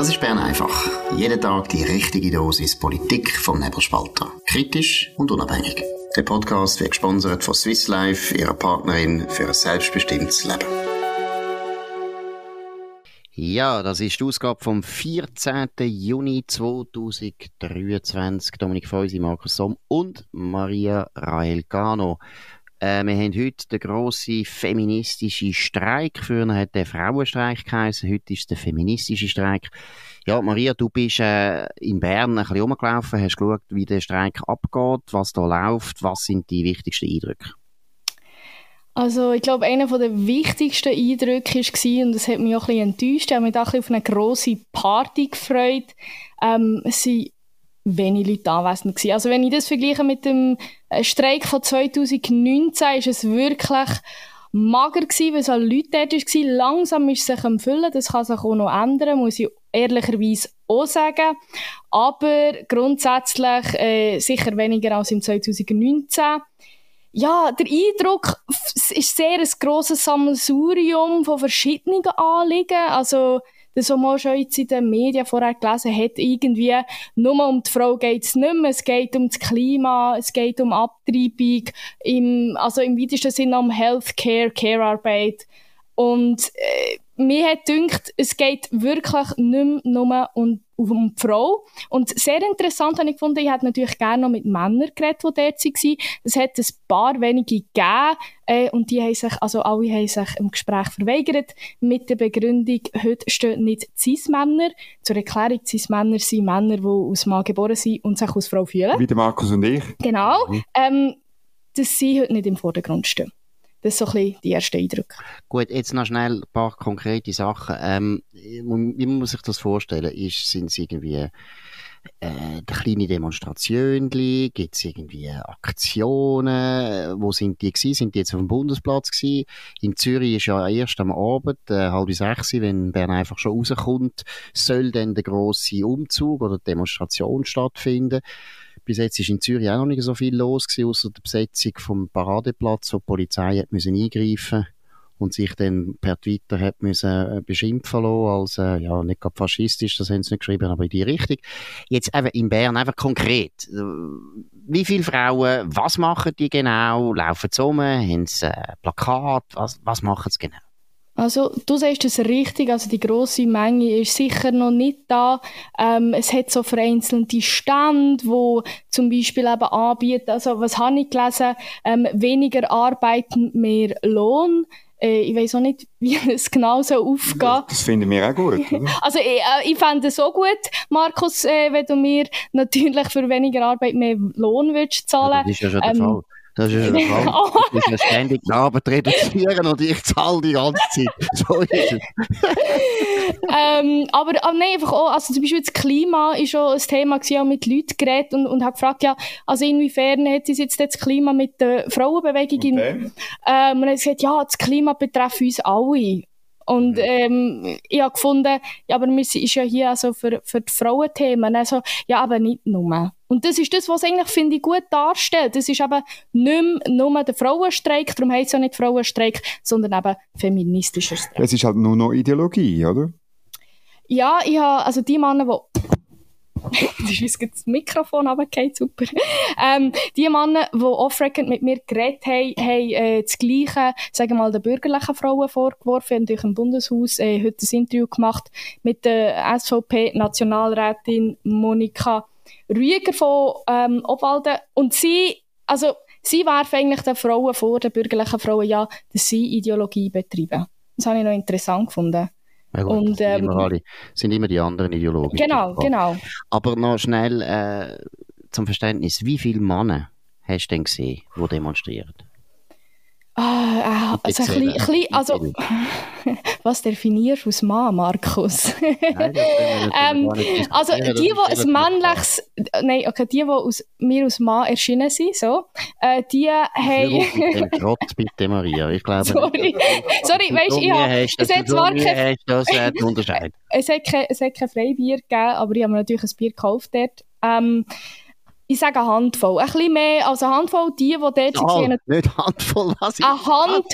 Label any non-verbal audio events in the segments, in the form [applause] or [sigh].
Das ist Bern einfach. Jeden Tag die richtige Dosis Politik vom Nebelspalter. Kritisch und unabhängig. Der Podcast wird gesponsert von Swiss Life, ihrer Partnerin für ein selbstbestimmtes Leben. Ja, das ist die Ausgabe vom 14. Juni 2023. Dominik Feusi, Markus Somm und Maria Rael Gano. Äh, wir haben heute den grossen feministischen Streik. Früher hat der Frauenstreik geheißen, heute ist der feministische Streik. Ja, Maria, du bist äh, in Bern ein bisschen rumgelaufen, hast geschaut, wie der Streik abgeht, was da läuft, was sind die wichtigsten Eindrücke? Also ich glaube, einer der wichtigsten Eindrücke war, und das hat mich auch ein bisschen enttäuscht, ich habe mich auch ein bisschen auf eine grosse Party gefreut. Ähm, es wenig Leute anwesend gewesen. Also wenn ich das vergleiche mit dem äh, Streik von 2019, ist es wirklich mager gewesen, weil so Leute dort waren. Langsam ist es sich am Füllen, das kann sich auch noch ändern, muss ich ehrlicherweise auch sagen. Aber grundsätzlich äh, sicher weniger als im 2019. Ja, der Eindruck ist sehr ein grosses Sammelsurium von verschiedenen Anliegen. Also das, was man schon jetzt in den Medien vorher gelesen hat, irgendwie nur um die Frau geht es nicht mehr, es geht um das Klima, es geht um Abtreibung, im, also im weitesten Sinne um Healthcare, Care-Arbeit. Und äh, mir hat gedacht, es geht wirklich nicht mehr nur um, um die Frau. Und sehr interessant habe ich gefunden, ich hätte natürlich gerne noch mit Männern geredet, die dort waren. Es hat ein paar wenige gegeben, äh, und die haben sich, also alle haben sich im Gespräch verweigert, mit der Begründung, heute stehen nicht Cis-Männer. Zur Erklärung, Cis-Männer sind Männer, die aus Mann geboren sind und sich als Frau fühlen. Wie der Markus und ich. Genau. Mhm. Ähm, dass sie heute nicht im Vordergrund stehen. Das sind so ein bisschen die ersten Eindrücke. Gut, jetzt noch schnell ein paar konkrete Sachen. Ähm, wie muss sich das vorstellen? Sind es irgendwie äh, kleine Demonstrationen? Gibt es irgendwie Aktionen? Wo sind die gewesen? Sind die jetzt auf dem Bundesplatz gewesen? In Zürich ist ja erst am Abend, äh, halb sechs, wenn Bern einfach schon rauskommt, soll dann der grosse Umzug oder Demonstration stattfinden. Bis jetzt ist in Zürich auch noch nicht so viel los gewesen, außer der Besetzung vom Paradeplatz, wo die Polizei hat müssen eingreifen und sich dann per Twitter hat müssen äh, beschimpfen lassen, als, äh, ja, nicht gerade faschistisch, das haben sie nicht geschrieben, aber in die Richtung. Jetzt einfach in Bern, einfach konkret. Wie viele Frauen, was machen die genau? Laufen sie um? Haben sie äh, Plakat? Was, was machen sie genau? Also, du sagst es richtig, also die grosse Menge ist sicher noch nicht da. Ähm, es hat so vereinzelte Stände, wo zum Beispiel eben anbieten, also was habe ich gelesen, ähm, weniger Arbeit, mehr Lohn. Äh, ich weiß auch nicht, [laughs] wie es genau so aufgeht. Das finden wir auch gut. [laughs] Oder? Also ich, äh, ich fände es so gut, Markus, äh, wenn du mir natürlich für weniger Arbeit mehr Lohn würdest zahlen. Ja, das ist ja schon der ähm, Fall. Das ist. [laughs] Du musst ja ständig die Arbeit reduzieren und ich zahle die ganze Zeit. [laughs] So ist es. ähm, aber, aber nein, einfach auch, also zum Beispiel das Klima ist schon ein Thema gewesen, auch mit Leuten geredet und, und habe gefragt, ja, also inwiefern hat sie jetzt das Klima mit der Frauenbewegung okay. in, ähm, und er hat gesagt, ja, das Klima betrifft uns alle. Und mhm. ähm, ich habe gefunden, ja, aber wir sind ja hier also für, für die Frauenthemen. Also, ja, aber nicht nur. Und das ist das, was eigentlich, finde ich, gut darstellt. Das ist eben nicht mehr nur der Frauenstreik, darum heisst es auch nicht Frauenstreik, sondern eben feministischer Streik. Es ist halt nur noch Ideologie, oder? Ja, ich habe, also die Männer, die [laughs] das ist das Mikrofon runtergefallen, super. Ähm, die Männer, die off-record mit mir geredet haben, haben äh, das Gleiche, sagen wir mal, den bürgerlichen Frauen vorgeworfen. Haben durch im Bundeshaus äh, heute ein Interview gemacht mit der SVP-Nationalrätin Monika Rüger von ähm, Obwalden. Und sie, also, sie werfen eigentlich den Frauen vor, den bürgerlichen Frauen, ja, dass sie Ideologie betreiben. Das habe ich noch interessant gefunden. Ja gut, und, ähm, immer alle, sind immer die anderen Ideologen. Genau, genau. Aber noch schnell äh, zum Verständnis, wie viele Männer hast du denn gesehen, die demonstrieren? Ah, also, ein bisschen, also [laughs] was definierst du als Mann, Markus? [laughs] Nein, ähm, also die, die ein männliches, nein, okay, die, die aus, mir aus Mann erschienen sind, so, äh, die haben... Trott, [laughs] bitte Maria, ich glaube... Sorry, sorry weißt du, ich habe... Es hat zwar kein, es hat kein Freibier gegeben, aber ich habe mir natürlich ein Bier gekauft dort. Ähm, ich sage eine Handvoll. Ein bisschen mehr als eine Handvoll. Die, die dort [laughs] Zahl, waren. Nicht Handvoll, was ist Eine, Hand,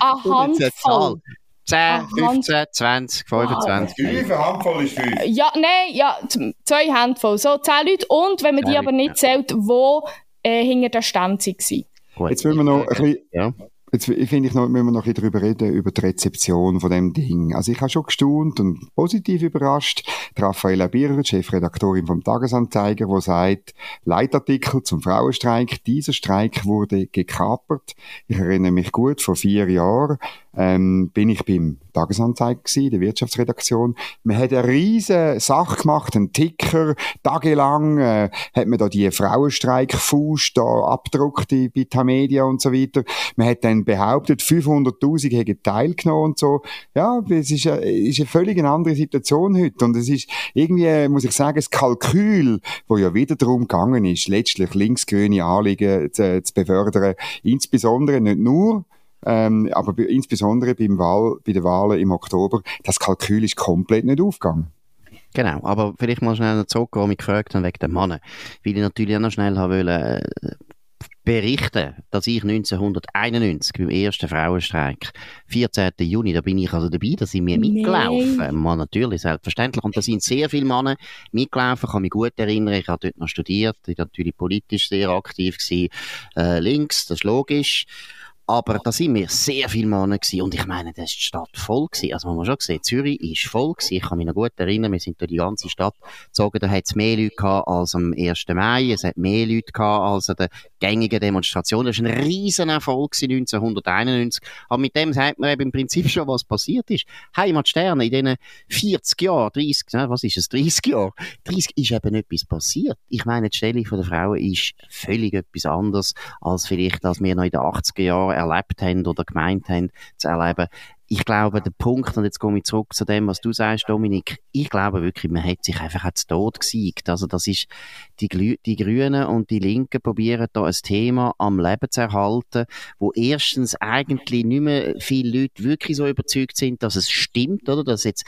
eine Handvoll. 10, 15, 20, 25. Fünf, eine Handvoll ist fünf. Ja, nein, ja, zwei Handvoll, so zehn Leute. Und wenn man die aber nicht zählt, wo äh, hinter der Stand waren. Gut. Jetzt müssen wir noch ein bisschen, Ja. Jetzt finde ich noch, müssen wir noch ein bisschen darüber reden, über die Rezeption von dem Ding. Also ich habe schon gestaunt und positiv überrascht. Die Raffaella Birrer, Chefredaktorin vom Tagesanzeiger, die sagt, Leitartikel zum Frauenstreik, dieser Streik wurde gekapert. Ich erinnere mich gut, vor vier Jahren ähm, bin ich beim Tagesanzeiger gewesen, der Wirtschaftsredaktion. Man hat eine riesige Sache gemacht, einen Ticker, tagelang äh, hat man da die Frauenstreik-Fuß da abgedruckt bei Tamedia und so weiter. Man hat dann behauptet, 500'000 hätten teilgenommen und so. Ja, es ist eine, ist eine völlig andere Situation heute. Und es ist irgendwie, äh, muss ich sagen, das Kalkül, wo ja wieder darum gegangen ist, letztlich linksgrüne Anliegen zu, zu befördern, insbesondere nicht nur ähm, aber insbesondere beim Wahl, bei den Wahlen im Oktober, das Kalkül ist komplett nicht aufgegangen. Genau, aber vielleicht mal schnell noch zurückkommen, mich gefragt haben wegen der Mannen. Weil ich natürlich auch noch schnell haben wollen, äh, berichten, dass ich 1991 beim ersten Frauenstreik, 14. Juni, da bin ich also dabei, da sind wir mitgelaufen. Man, natürlich, selbstverständlich. Und da sind sehr viele Männer mitgelaufen, ich kann mich gut erinnern, ich habe dort noch studiert, ich war natürlich politisch sehr aktiv gewesen, äh, links, das ist logisch. Aber da sind wir sehr viele gewesen. Und ich meine, das ist die Stadt voll gewesen. Also, man muss schon sehen, Zürich ist voll gewesen. Ich kann mich noch gut erinnern, wir sind durch die ganze Stadt gezogen. Da hat es mehr Leute gehabt als am 1. Mai. Es hat mehr Leute gehabt als an der gängigen Demonstration. Das war ein riesen Erfolg gewesen, 1991. Aber mit dem sagt man eben im Prinzip schon, was passiert ist. Heimatsterne in diesen 40 Jahren, 30, ne, was ist es, 30 Jahre, 30 ist eben etwas passiert. Ich meine, die Stellung der Frauen ist völlig etwas anderes, als vielleicht, als wir noch in den 80er Jahren erlebt haben oder gemeint haben zu erleben. Ich glaube, der Punkt, und jetzt komme ich zurück zu dem, was du sagst, Dominik, ich glaube wirklich, man hat sich einfach als tot gesiegt. Also das ist, die, die Grünen und die Linken probieren da ein Thema am Leben zu erhalten, wo erstens eigentlich nicht mehr viele Leute wirklich so überzeugt sind, dass es stimmt, oder? Dass jetzt,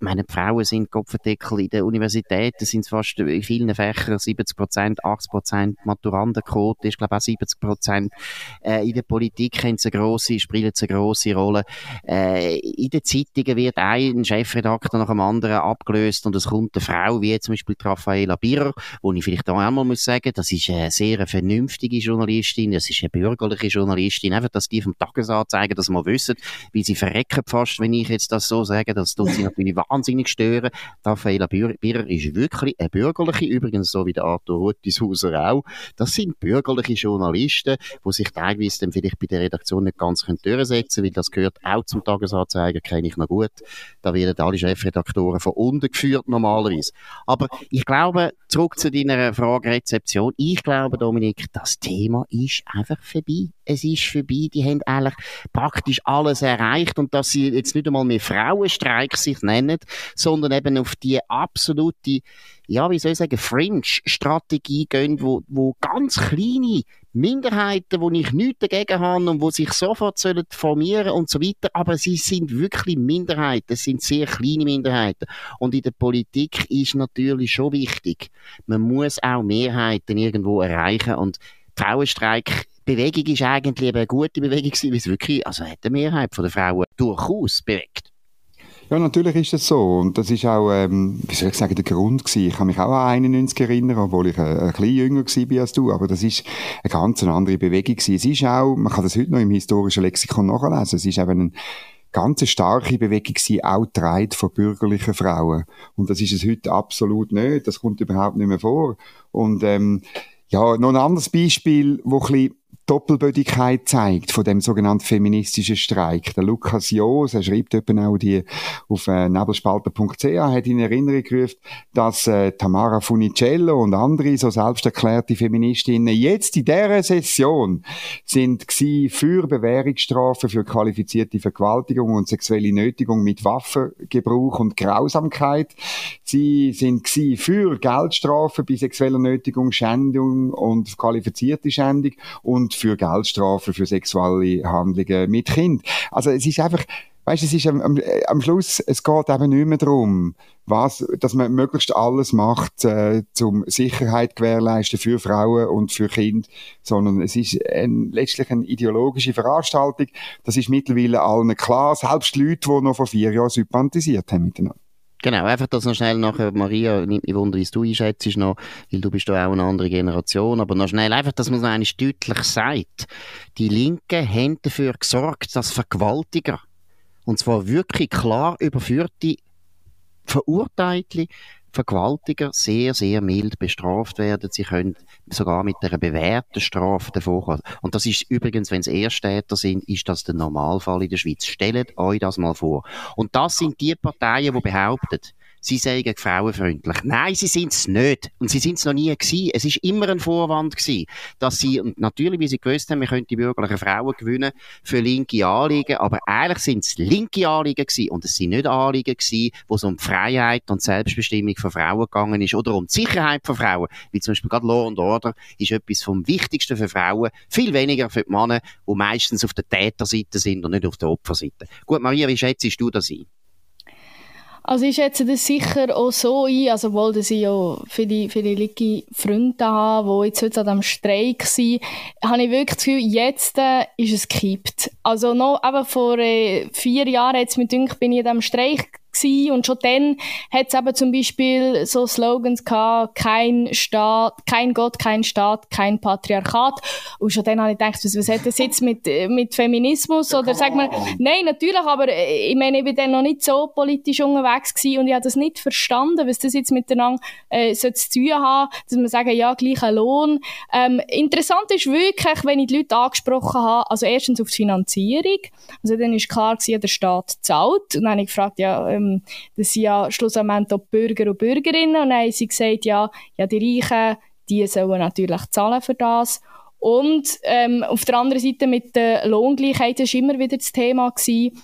meine, Frauen sind Kopfendeckel in den Universitäten, sind es fast in vielen Fächern 70 Prozent, 80 Prozent, Maturandenquote ist, glaube ich, auch 70 Prozent. Äh, in der Politik haben sie eine grosse, spielen sie eine grosse Rolle. Äh, in den Zeitungen wird ein Chefredakteur nach dem anderen abgelöst und es kommt eine Frau, wie zum Beispiel die Raffaela Birrer, wo ich vielleicht auch einmal muss sagen, das ist eine sehr vernünftige Journalistin, das ist eine bürgerliche Journalistin, einfach, dass die vom Tagesanzeiger das mal wissen, weil sie verrecken fast, wenn ich jetzt das so sage, das tut sie natürlich [laughs] wahnsinnig stören. Raffaela Bir- Birrer ist wirklich eine bürgerliche, übrigens so wie der Arthur Ruttishauser auch. Das sind bürgerliche Journalisten, die sich teilweise dann vielleicht bei der Redaktion nicht ganz können durchsetzen weil das gehört auch zum Tagesanzeiger, kenne ich noch gut. Da werden alle Chefredaktoren von unten geführt normalerweise. Aber ich glaube, zurück zu deiner Frage Rezeption, ich glaube, Dominik, das Thema ist einfach vorbei. Es ist vorbei. Die haben eigentlich praktisch alles erreicht und dass sie jetzt nicht einmal mehr Frauenstreik sich nennen, sondern eben auf die absolute, ja, wie soll ich sagen, Fringe-Strategie gehen, wo, wo ganz kleine Minderheiten, wo ich nichts dagegen habe und wo sich sofort sollen formieren und so weiter, aber sie sind wirklich Minderheiten, es sind sehr kleine Minderheiten. Und in der Politik ist natürlich schon wichtig, man muss auch Mehrheiten irgendwo erreichen und die Frauenstreik-Bewegung ist eigentlich eine gute Bewegung weil es wirklich, also hat eine Mehrheit der Frauen durchaus bewegt. Ja, natürlich ist das so. Und das ist auch, ähm, wie soll ich sagen, der Grund gewesen. Ich kann mich auch an 91 erinnern, obwohl ich ein, ein bisschen jünger war als du. Aber das ist eine ganz andere Bewegung gewesen. Es ist auch, man kann das heute noch im historischen Lexikon nachlesen. Es ist eben eine ganz starke Bewegung gewesen, auch getragen von bürgerlichen Frauen. Und das ist es heute absolut nicht. Das kommt überhaupt nicht mehr vor. Und, ähm, ja, noch ein anderes Beispiel, wo ein bisschen Doppelbödigkeit zeigt von dem sogenannten feministischen Streik. Der Lukas Joos, er schreibt eben auch die auf äh, nebelspalter.ch, hat in Erinnerung gerufen, dass äh, Tamara Funicello und andere so selbsterklärte Feministinnen jetzt in dieser Session sind gsi für Bewährungsstrafen für qualifizierte Vergewaltigung und sexuelle Nötigung mit Waffengebrauch und Grausamkeit. Sie sind gsi für Geldstrafen bei sexueller Nötigung, Schändung und qualifizierte Schändung und für Geldstrafen für sexuelle Handlungen mit Kind. Also es ist einfach, weißt, es ist am, am, am Schluss, es geht eben nicht mehr darum, was, dass man möglichst alles macht, äh, zum Sicherheit gewährleisten für Frauen und für Kinder, sondern es ist ein, letztlich eine ideologische Veranstaltung. Das ist mittlerweile allen klar, selbst Leute, die noch vor vier Jahren sympathisiert haben miteinander. Genau, einfach, dass noch schnell nachher, Maria, nimmt mich wunder, wie du einschätzt noch, weil du bist da auch eine andere Generation, aber noch schnell einfach, dass man noch einmal deutlich sagt, die Linken haben dafür gesorgt, dass Vergewaltiger, und zwar wirklich klar überführte Verurteilte, Vergewaltiger sehr, sehr mild bestraft werden. Sie können sogar mit einer bewährten Strafe davor Und das ist übrigens, wenn es Ersttäter sind, ist das der Normalfall in der Schweiz. Stellt euch das mal vor. Und das sind die Parteien, die behaupten, sie seien frauenfreundlich. Nein, sie sind es nicht. Und sie sind es noch nie gewesen. Es ist immer ein Vorwand gewesen, dass sie, und natürlich, wie sie gewusst haben, wir können die bürgerlichen Frauen gewinnen für linke Anliegen, aber eigentlich sind es linke Anliegen gewesen. Und es sind nicht Anliegen gewesen, wo es um die Freiheit und Selbstbestimmung von Frauen gegangen ist oder um die Sicherheit von Frauen. Wie zum Beispiel gerade Law and Order ist etwas vom Wichtigsten für Frauen, viel weniger für die Männer, die meistens auf der Täterseite sind und nicht auf der Opferseite. Gut, Maria, wie schätzt du das ein? Also ich schätze das sicher auch so ein, also obwohl dass ich ja viele, viele linke Freunde habe, die jetzt heute an diesem Streik sind, habe ich wirklich das Gefühl, jetzt äh, ist es gekippt. Also noch eben vor äh, vier Jahren, jetzt mit bin ich an diesem Streik gewesen. und schon dann hat es eben zum Beispiel so Slogans gehabt, kein Staat, kein Gott, kein Staat, kein Patriarchat. Und schon dann habe ich gedacht, was, was hat das jetzt mit, mit Feminismus? Oder sagt man, nein, natürlich, aber äh, ich meine, ich bin dann noch nicht so politisch unterwegs gewesen und ich habe das nicht verstanden, was das jetzt miteinander äh, zu tun haben, dass man sagen, ja, gleicher Lohn. Ähm, interessant ist wirklich, wenn ich die Leute angesprochen habe, also erstens auf die Finanzierung, also dann ist klar gewesen, der Staat zahlt. Und dann habe ich gefragt, ja, ähm, das sind ja schlussendlich auch Bürger und Bürgerinnen und dann haben sie gesagt, ja, ja die Reichen, die sollen natürlich zahlen für das. Und ähm, auf der anderen Seite mit der Lohngleichheit war immer wieder das Thema. Gewesen.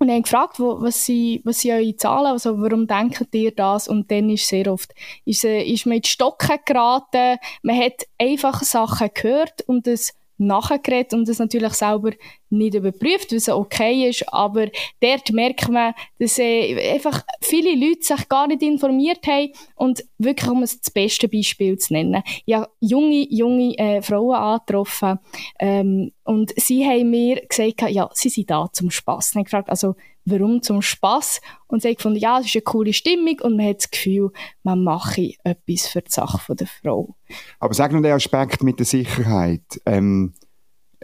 Und haben gefragt, wo, was, sie, was sie eure Zahlen, also warum denkt ihr das? Und dann ist sehr oft, ist, äh, ist man in die Stocken geraten, man hat einfach Sachen gehört und das nachgeredet und das natürlich selber nicht überprüft, was okay ist, aber dort merkt man, dass äh, einfach viele Leute sich gar nicht informiert haben und wirklich, um es das beste Beispiel zu nennen, ja junge, junge äh, Frauen angetroffen ähm, und sie haben mir gesagt, ja, sie sind da zum Spass. Ich gefragt, also warum zum Spass? Und sie haben gefunden, ja, es ist eine coole Stimmung und man hat das Gefühl, man mache etwas für die Sache der Frau. Aber sag noch den Aspekt mit der Sicherheit. Ähm, äh,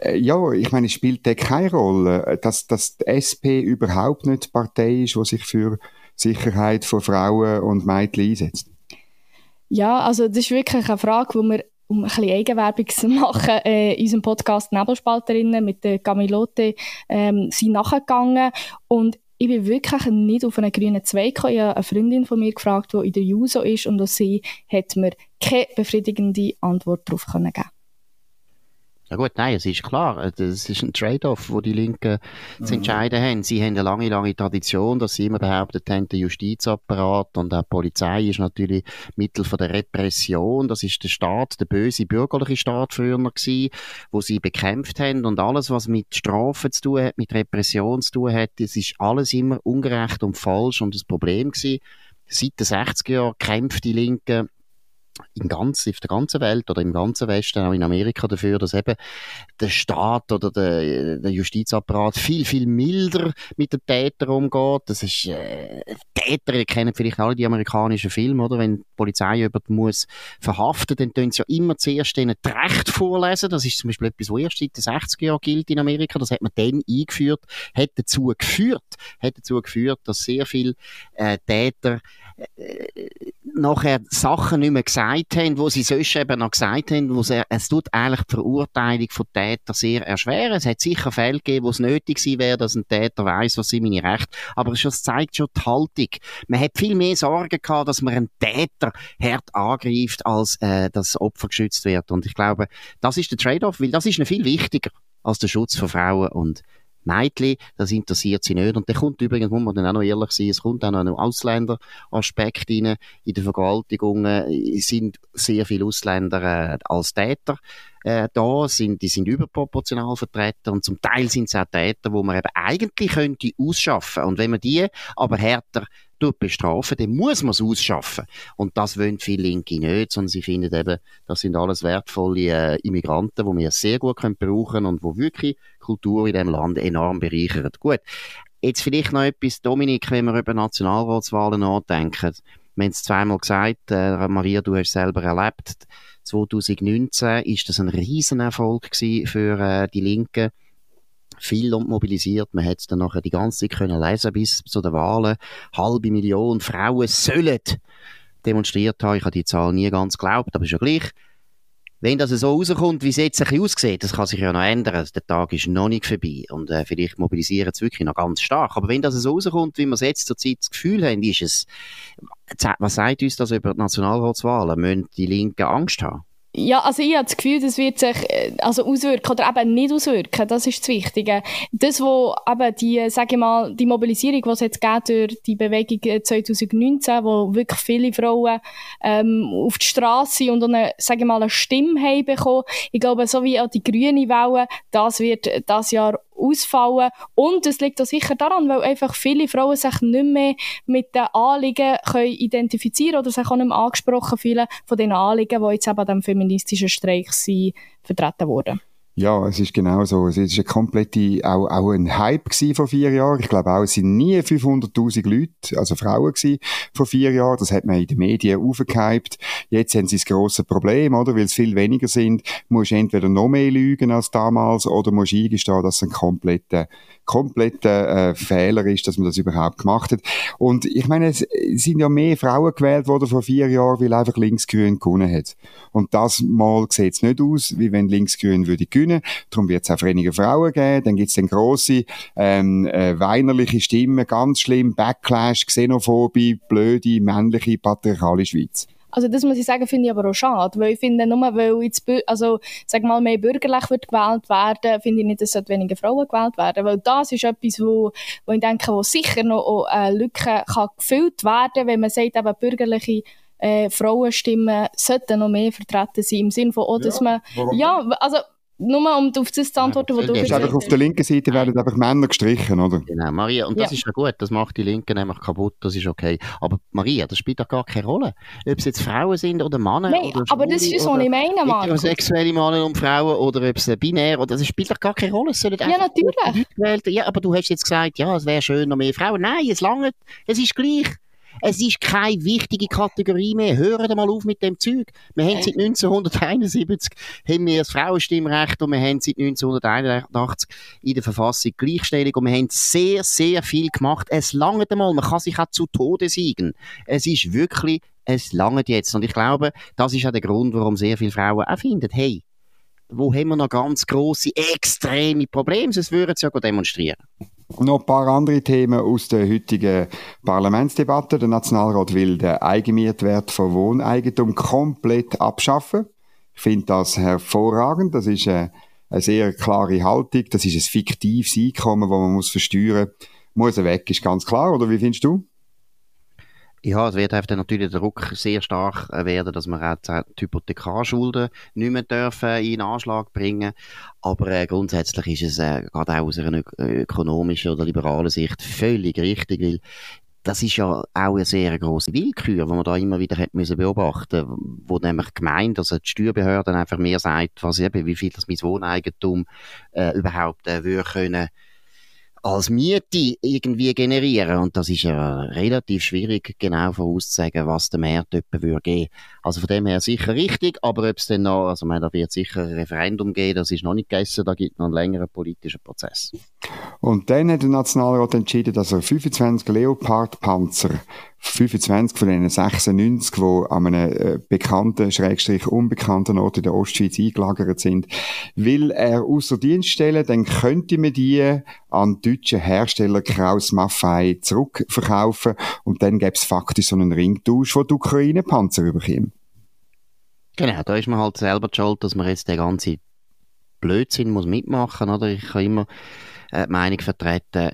ja, ich meine, es spielt da keine Rolle, dass, dass die SP überhaupt nicht die Partei ist, die sich für Sicherheit von Frauen und Mädchen einsetzt. Ja, also das ist wirklich eine Frage, die wir um ein bisschen Eigenwerbung zu [laughs] machen, äh, in unserem Podcast Nebelspalterinnen mit der Camilote ähm, sind nachgegangen und ich bin wirklich nicht auf einen grünen Zweig gekommen. Ich habe eine Freundin von mir gefragt, die in der JUSO ist und auch sie hat mir keine befriedigende Antwort darauf geben ja gut, nein, es ist klar, das ist ein Trade-off, wo die Linken mhm. zu entscheiden haben. Sie haben eine lange, lange Tradition, dass sie immer behauptet haben, der Justizapparat und auch die Polizei ist natürlich Mittel von der Repression. Das ist der Staat, der böse bürgerliche Staat früher gewesen, wo sie bekämpft haben und alles, was mit Strafen zu tun hat, mit Repression zu tun hat, das ist alles immer ungerecht und falsch und das Problem gewesen. Seit den 60er Jahren kämpft die Linke in ganz, auf der ganzen Welt oder im ganzen Westen, auch in Amerika dafür, dass eben der Staat oder der, der Justizapparat viel, viel milder mit den Tätern umgeht. Das ist, äh, Täter, kennt vielleicht alle die amerikanischen Filme, oder? Wenn die Polizei jemanden muss verhaften, dann tun sie ja immer zuerst denen das Recht vorlesen. Das ist zum Beispiel etwas, was erst seit den 60er Jahren gilt in Amerika. Das hat man dann eingeführt, hat dazu geführt, hat dazu geführt, dass sehr viele äh, Täter äh, nachher Sachen nicht mehr gesagt haben, wo sie sonst eben noch gesagt haben, wo sie, es tut eigentlich die Verurteilung von Tätern sehr erschweren. Es hat sicher Fälle gegeben, wo es nötig gewesen wäre, dass ein Täter weiß, was sind meine Rechte. Aber es zeigt schon die Haltung. Man hat viel mehr Sorgen gehabt, dass man einen Täter hart angreift, als äh, das Opfer geschützt wird. Und ich glaube, das ist der Trade-off, weil das ist viel wichtiger als der Schutz von Frauen und Mädchen, das interessiert sie nicht. Und da kommt übrigens, muss man dann auch noch ehrlich sein, es kommt auch noch ein Ausländeraspekt rein. In den Vergewaltigungen sind sehr viele Ausländer äh, als Täter äh, da sind, die sind überproportional vertreten und zum Teil sind es auch Täter, wo man eben eigentlich könnte ausschaffen. Und wenn man die aber härter bestrafen, dann muss man es ausschaffen. Und das wollen viele Linke nicht, sondern sie finden eben, das sind alles wertvolle äh, Immigranten, die wir sehr gut können brauchen und wo wirklich Kultur in diesem Land enorm bereichern. Gut. Jetzt vielleicht noch etwas, Dominik, wenn wir über Nationalratswahlen nachdenken. Wir haben es zweimal gesagt, äh, Maria, du hast es selber erlebt. 2019 ist das ein Riesenerfolg für äh, die Linken viel und mobilisiert. Man hat es dann nachher die ganze Zeit können lesen bis zu den Wahlen. Halbe Million Frauen sollen demonstriert haben. Ich habe die Zahl nie ganz geglaubt, aber ist ja gleich. Wenn das so rauskommt, wie es jetzt ein bisschen aussieht, das kann sich ja noch ändern. Der Tag ist noch nicht vorbei. Und äh, vielleicht mobilisieren es wirklich noch ganz stark. Aber wenn das so rauskommt, wie wir es jetzt zurzeit das Gefühl haben, ist es, was sagt uns das über die Nationalratswahlen? Müssen die Linken Angst haben? Ja, also ich habe das Gefühl, das wird sich äh, also auswirken oder eben nicht auswirken. Das ist das Wichtige. Das, wo eben die, sage ich mal, die Mobilisierung, die es jetzt geht durch die Bewegung 2019, wo wirklich viele Frauen ähm, auf die Straße und eine, sage ich mal, eine Stimme haben bekommen. Ich glaube, so wie auch die grüne Welle, das wird das Jahr ausfallen. Und es liegt auch sicher daran, weil einfach viele Frauen sich nicht mehr mit den Anliegen können identifizieren oder sich auch nicht mehr angesprochen fühlen von den Anliegen, die jetzt eben an diesem feministischen Streik sind, vertreten wurden. Ja, es ist genau so. Es ist eine komplette, auch, auch ein Hype gewesen vor vier Jahren. Ich glaube auch, es sind nie 500.000 Leute, also Frauen gewesen vor vier Jahren. Das hat man in den Medien aufgehypt. Jetzt haben sie das grosse Problem, oder? Weil es viel weniger sind, musst du entweder noch mehr lügen als damals oder musst eingestehen, dass es ein kompletter kompletter äh, Fehler ist, dass man das überhaupt gemacht hat. Und ich meine, es sind ja mehr Frauen gewählt worden vor vier Jahren, weil einfach Linksgrün gewonnen hat. Und das mal sieht es nicht aus, wie wenn Linksgrün würde gewinnen. Darum wird es auch weniger Frauen geben. Dann gibt es dann grosse ähm, äh, weinerliche Stimmen, ganz schlimm, Backlash, Xenophobie, blöde, männliche, patriarchale Schweiz. Also das muss ich sagen, finde ich aber auch schade, weil ich finde, nur weil jetzt, also, sag mal, mehr bürgerlich wird gewählt werden, finde ich nicht, dass weniger Frauen gewählt werden, weil das ist etwas, wo, wo ich denke, wo sicher noch eine Lücke kann gefüllt werden, wenn man sagt, eben bürgerliche äh, Frauenstimmen sollten noch mehr vertreten sein, im Sinne von, oh, dass ja, man, ja, also, nur um auf das zu antworten, was du gesagt hast. Auf der linken Seite werden einfach Männer gestrichen, oder? Genau, Maria, und das ja. ist ja gut, das macht die Linken nämlich kaputt, das ist okay. Aber Maria, das spielt doch gar keine Rolle. Ob es jetzt Frauen sind oder Männer Nein, oder aber das ist so nicht meine, Mann. sexuelle Männer und Frauen oder ob es binär oder das spielt doch gar keine Rolle. Es sollen ja, natürlich. Ja, aber du hast jetzt gesagt, ja, es wäre schön noch mehr Frauen. Nein, es lange, es ist gleich. Es ist keine wichtige Kategorie mehr. Hören mal auf mit dem Zeug. Wir haben seit 1971 haben wir das Frauenstimmrecht und wir haben seit 1981 in der Verfassung Gleichstellung und wir haben sehr, sehr viel gemacht. Es langt einmal. Man kann sich auch zu Tode siegen. Es ist wirklich, es langt jetzt. Und ich glaube, das ist auch der Grund, warum sehr viele Frauen auch finden, hey, wo haben wir noch ganz große, extreme Probleme, sonst würden sie ja demonstrieren. Noch ein paar andere Themen aus der heutigen Parlamentsdebatte. Der Nationalrat will den Eigenmietwert von Wohneigentum komplett abschaffen. Ich finde das hervorragend. Das ist eine, eine, sehr klare Haltung. Das ist ein fiktives Einkommen, das man muss versteuern muss. Muss er weg, ist ganz klar. Oder wie findest du? Ja, es wird dann natürlich der Druck sehr stark werden, dass wir auch die Hypothekarschulden nicht mehr dürfen in Anschlag bringen. Aber äh, grundsätzlich ist es äh, gerade auch aus einer ökonomischen oder liberalen Sicht völlig richtig, weil das ist ja auch eine sehr große Willkür, die man da immer wieder hat müssen beobachten, wo nämlich gemeint, also die Steuerbehörden einfach mehr sagt, was eben, wie viel das mein Wohneigentum äh, überhaupt äh, würde können als Miete irgendwie generieren. Und das ist ja relativ schwierig, genau vorauszusagen, was der Markt etwa würde. Also von dem her sicher richtig, aber ob es dann noch, also man, da wird sicher ein Referendum geben, das ist noch nicht gegessen, da gibt noch einen längeren politischen Prozess. Und dann hat der Nationalrat entschieden, dass er 25 Leopard-Panzer 25 von den 96, die an einem äh, bekannten, schrägstrich unbekannten Ort in der Ostschweiz eingelagert sind, will er außer Dienst stellen, dann könnte man die an deutschen Hersteller Kraus Maffei zurückverkaufen und dann gäbe es faktisch so einen Ringtausch, wo die Ukraine Panzer überkommen. Genau, da ist man halt selber schuld, dass man jetzt den ganzen Blödsinn muss mitmachen, oder? Ich kann immer äh, Meinung vertreten,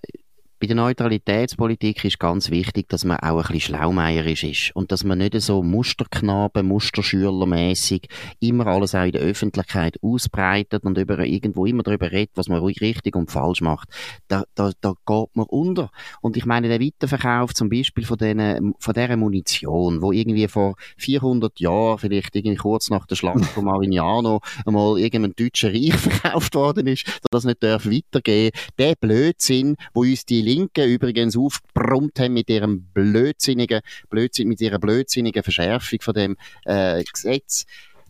bei der Neutralitätspolitik ist ganz wichtig, dass man auch ein bisschen schlaumeierisch ist und dass man nicht so Musterknaben, Musterschülermäßig immer alles auch in der Öffentlichkeit ausbreitet und über irgendwo immer darüber redet, was man ruhig richtig und falsch macht. Da, da, da geht man unter. Und ich meine, der Weiterverkauf zum Beispiel von, den, von dieser Munition, wo irgendwie vor 400 Jahren, vielleicht irgendwie kurz nach der Schlacht von [laughs] Marignano, einmal irgendeinem deutschen Reich [laughs] verkauft worden ist, dass das nicht darf weitergehen. Der Blödsinn, wo uns die Linken übrigens aufgebrummt haben mit ihrem blödsinnigen, Blödsinn, mit ihrer blödsinnigen Verschärfung von dem äh, Gesetz.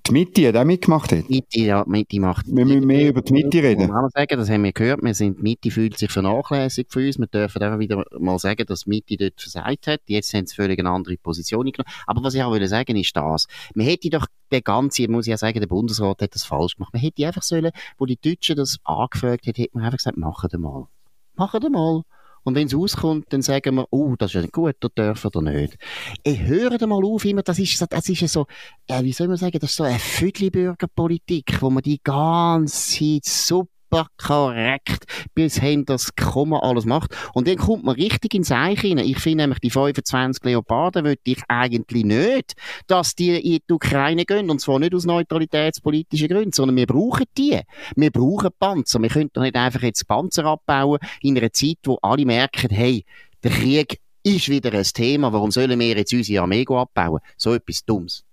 Die Mitte hat auch mitgemacht. Hat. Mitte, ja, die Mitte macht. Wir müssen mehr über die Mitte reden. Man sagen, das haben wir gehört. Wir sind, die Mitte fühlt sich vernachlässigt für uns. Wir dürfen auch wieder mal sagen, dass die Mitte dort versagt hat. Jetzt haben sie völlig eine andere Position genommen. Aber was ich auch will sagen, ist das. Man hätte doch der ganze, muss ich ja sagen, der Bundesrat hat das falsch gemacht. Man hätte einfach sollen, wo die Deutschen das angefragt haben, hätte man einfach gesagt, machen wir mal. Machen wir mal. Und wenn es auskommt, dann sagen wir, oh, das ist ja gut, da dürfen oder nicht. Ich höre mal auf, immer, das ist, das ist so, ja, wie soll man sagen, das ist so eine Viertelbürgerpolitik, wo man die ganze Zeit super super korrekt bis hin das Komma alles macht. Und dann kommt man richtig ins Eich rein. Ich finde nämlich, die 25 Leoparden würde ich eigentlich nicht, dass die in die Ukraine gehen. Und zwar nicht aus neutralitätspolitischen Gründen, sondern wir brauchen die. Wir brauchen Panzer. Wir können doch nicht einfach jetzt Panzer abbauen in einer Zeit, wo alle merken, hey, der Krieg ist wieder ein Thema. Warum sollen wir jetzt unsere Armee abbauen? So etwas Dummes.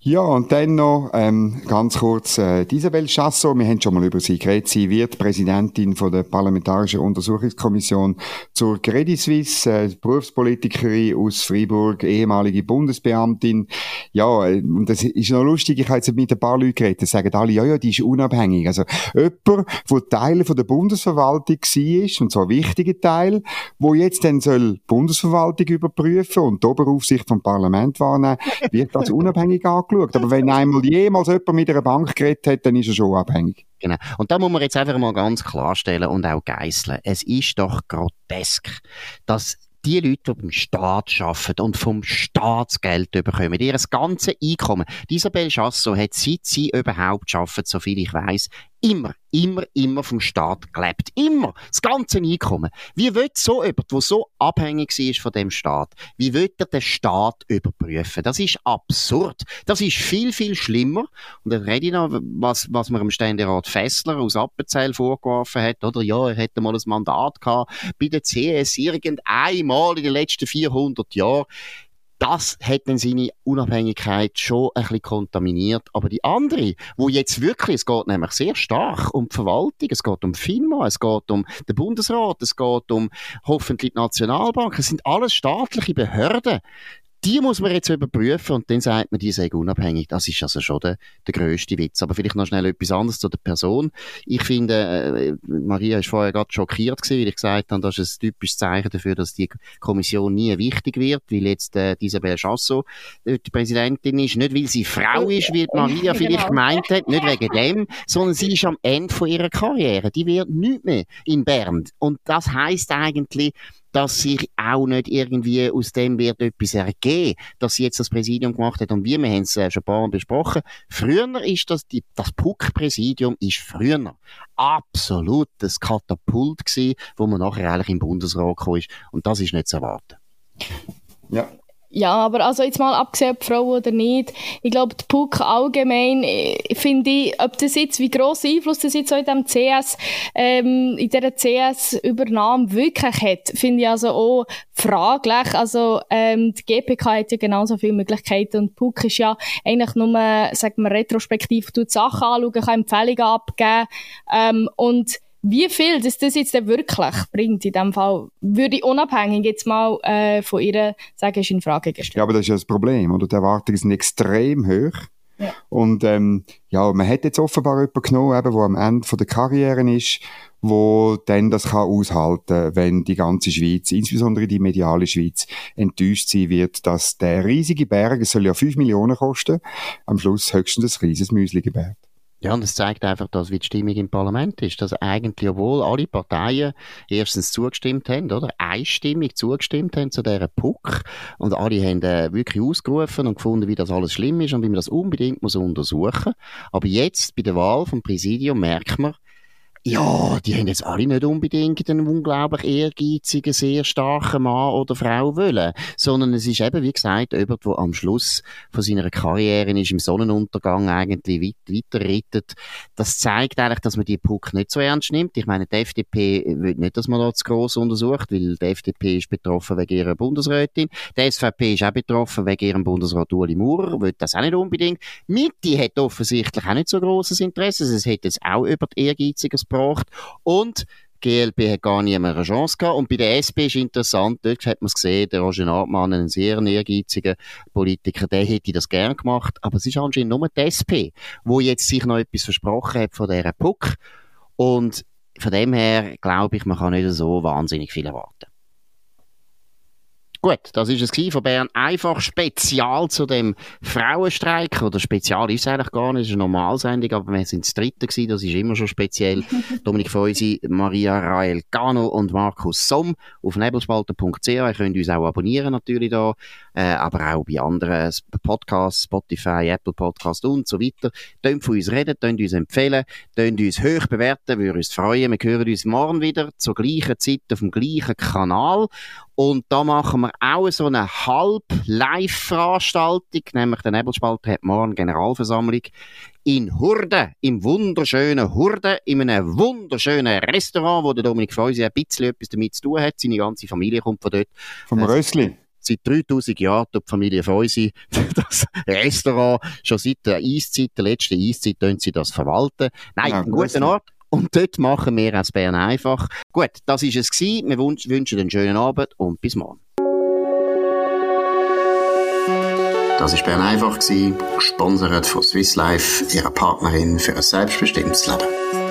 Ja, und dann noch ähm, ganz kurz äh, Isabel Chassot. Wir haben schon mal über sie geredet. Sie wird Präsidentin von der Parlamentarischen Untersuchungskommission zur Credit Suisse, äh, Berufspolitikerin aus Freiburg, ehemalige Bundesbeamtin. Ja, äh, und das ist noch lustig, ich habe jetzt mit ein paar Leuten geredet, die sagen alle, ja, ja, die ist unabhängig. Also jemand, der Teil von der Bundesverwaltung war, und zwar wichtige Teil, wo jetzt dann soll die Bundesverwaltung überprüfen und die Oberaufsicht vom Parlament wahrnehmen, wird das [laughs] unabhängig angeschaut angeschaut. Aber wenn einmal jemals jemand mit einer Bank geredet hat, dann ist er schon abhängig. Genau. Und da muss man jetzt einfach mal ganz klarstellen und auch geißeln. Es ist doch grotesk, dass die Leute, die beim Staat arbeiten und vom Staatsgeld bekommen, ihr ganzes Einkommen. Isabel Chasso hat seit sie überhaupt arbeitet, soviel ich weiß, immer, immer, immer vom Staat gelebt. Immer. Das ganze Einkommen. Wie wird so jemand, der so abhängig ist von dem Staat, wie wird er den Staat überprüfen? Das ist absurd. Das ist viel, viel schlimmer. Und dann rede ich noch, was, was mir im Ständerat Fessler aus Appenzell vorgeworfen hat, oder? Ja, er hätte mal ein Mandat gehabt bei der CS irgendeinmal in den letzten 400 Jahren das hat dann seine Unabhängigkeit schon ein bisschen kontaminiert. Aber die andere, wo jetzt wirklich, es geht nämlich sehr stark um die Verwaltung, es geht um FINMA, es geht um den Bundesrat, es geht um hoffentlich die Nationalbank, es sind alles staatliche Behörden, die muss man jetzt überprüfen und dann sagt man, die sind unabhängig. Das ist also schon der, der grösste Witz. Aber vielleicht noch schnell etwas anderes zu der Person. Ich finde, äh, Maria ist vorher gerade schockiert gewesen, weil ich gesagt habe, das ist ein typisches Zeichen dafür, dass die Kommission nie wichtig wird, weil jetzt äh, Isabel Chassot äh, die Präsidentin ist. Nicht, weil sie Frau ist, wie Maria [laughs] genau. vielleicht gemeint hat, nicht wegen dem, sondern sie ist am Ende von ihrer Karriere. Die wird nicht mehr in Bern. Und das heißt eigentlich, dass sich auch nicht irgendwie aus dem wird etwas ergeben, dass sie jetzt das Präsidium gemacht hat. Und wir, wir haben es äh, schon ein paar Mal besprochen, früher ist das, die, das PUC-Präsidium ist früher absolut das Katapult gewesen, wo man nachher eigentlich im Bundesrat gekommen ist. Und das ist nicht zu erwarten. Ja, ja, aber also jetzt mal abgesehen, ob Frau oder nicht, ich glaube, die PUC allgemein, äh, finde ich, ob das jetzt, wie gross Einfluss das jetzt auch in dem CS, ähm, in dieser CS-Übernahme wirklich hat, finde ich also auch fraglich. Also, ähm, die GPK hat ja genauso viele Möglichkeiten und die PUC ist ja eigentlich nur, sagen wir, retrospektiv, tut Sachen anschauen, kann Empfehlungen abgeben, ähm, und wie viel das, das jetzt wirklich bringt, in dem Fall, würde ich unabhängig jetzt mal äh, von ihr sagen, ist in Frage gestellt. Ja, aber das ist ja das Problem, oder? Die Erwartungen sind extrem hoch. Ja. Und ähm, ja, man hat jetzt offenbar jemanden genommen, eben, der am Ende von der Karriere ist, wo dann das kann aushalten, wenn die ganze Schweiz, insbesondere die mediale Schweiz, enttäuscht sein wird, dass der riesige Berg, es soll ja 5 Millionen kosten, am Schluss höchstens ein kleines Müsli gebärt. Ja, und es zeigt einfach, dass wie die Stimmung im Parlament ist, dass eigentlich, obwohl alle Parteien erstens zugestimmt haben, oder? Einstimmig zugestimmt haben zu dieser Puck und alle haben äh, wirklich ausgerufen und gefunden, wie das alles schlimm ist und wie man das unbedingt muss untersuchen. Aber jetzt, bei der Wahl vom Präsidium, merkt man, ja, die haben jetzt alle nicht unbedingt einen unglaublich ehrgeizigen, sehr starken Mann oder Frau wollen, sondern es ist eben, wie gesagt, jemand, der am Schluss von seiner Karriere ist, im Sonnenuntergang eigentlich weiter, weiter Das zeigt eigentlich, dass man die Puck nicht so ernst nimmt. Ich meine, die FDP will nicht, dass man da zu gross untersucht, weil die FDP ist betroffen wegen ihrer Bundesrätin. Die SVP ist auch betroffen wegen ihrem Bundesrat Ueli Maurer, will das auch nicht unbedingt. Mitte hat offensichtlich auch nicht so grosses Interesse. Es hätte jetzt auch über die Ehrgeiziges gebracht. Und GLP hat gar nie mehr eine Chance gehabt. Und bei der SP ist interessant, dort hat man es gesehen, der Roger Nordmann, ein sehr ehrgeiziger Politiker, der hätte das gern gemacht. Aber es ist anscheinend nur die SP, wo jetzt sich noch etwas versprochen hat von dieser Puck. Und von dem her glaube ich, man kann nicht so wahnsinnig viel erwarten. Gut, das ist es von Bern. Einfach spezial zu dem Frauenstreik. Oder spezial ist es eigentlich gar nicht, es ist eine Normalsendung, aber wir sind das dritte gewesen, das ist immer schon speziell. [laughs] Dominik Feusi, Maria Rael Gano und Markus Somm auf nebelspalter.ch. Ihr könnt uns auch abonnieren natürlich da, äh, aber auch bei anderen Podcasts, Spotify, Apple Podcasts und so weiter. Tönt von uns reden, tönt uns empfehlen, tönt uns hoch bewerten, würde uns freuen. Wir hören uns morgen wieder zur gleichen Zeit auf dem gleichen Kanal. Und da machen wir auch so eine Halb-Live-Veranstaltung, nämlich der Nebelspalter hat morgen Generalversammlung in Hurde, im wunderschönen Hurde, in einem wunderschönen Restaurant, wo der Dominik Feusi ein bisschen etwas damit zu tun hat. Seine ganze Familie kommt von dort. Vom äh, Rössli? Seit 3000 Jahren tut die Familie Feusi [laughs] das Restaurant schon seit der Eiszeit, der letzten Eiszeit, sie das verwalten. Nein, ja, ein guter Ort. Und dort machen wir als Bern einfach. Gut, das ist es gewesen. Wir wünschen einen schönen Abend und bis morgen. Das war Bern einfach, gesponsert von Swiss Life, ihrer Partnerin für ein selbstbestimmtes Leben.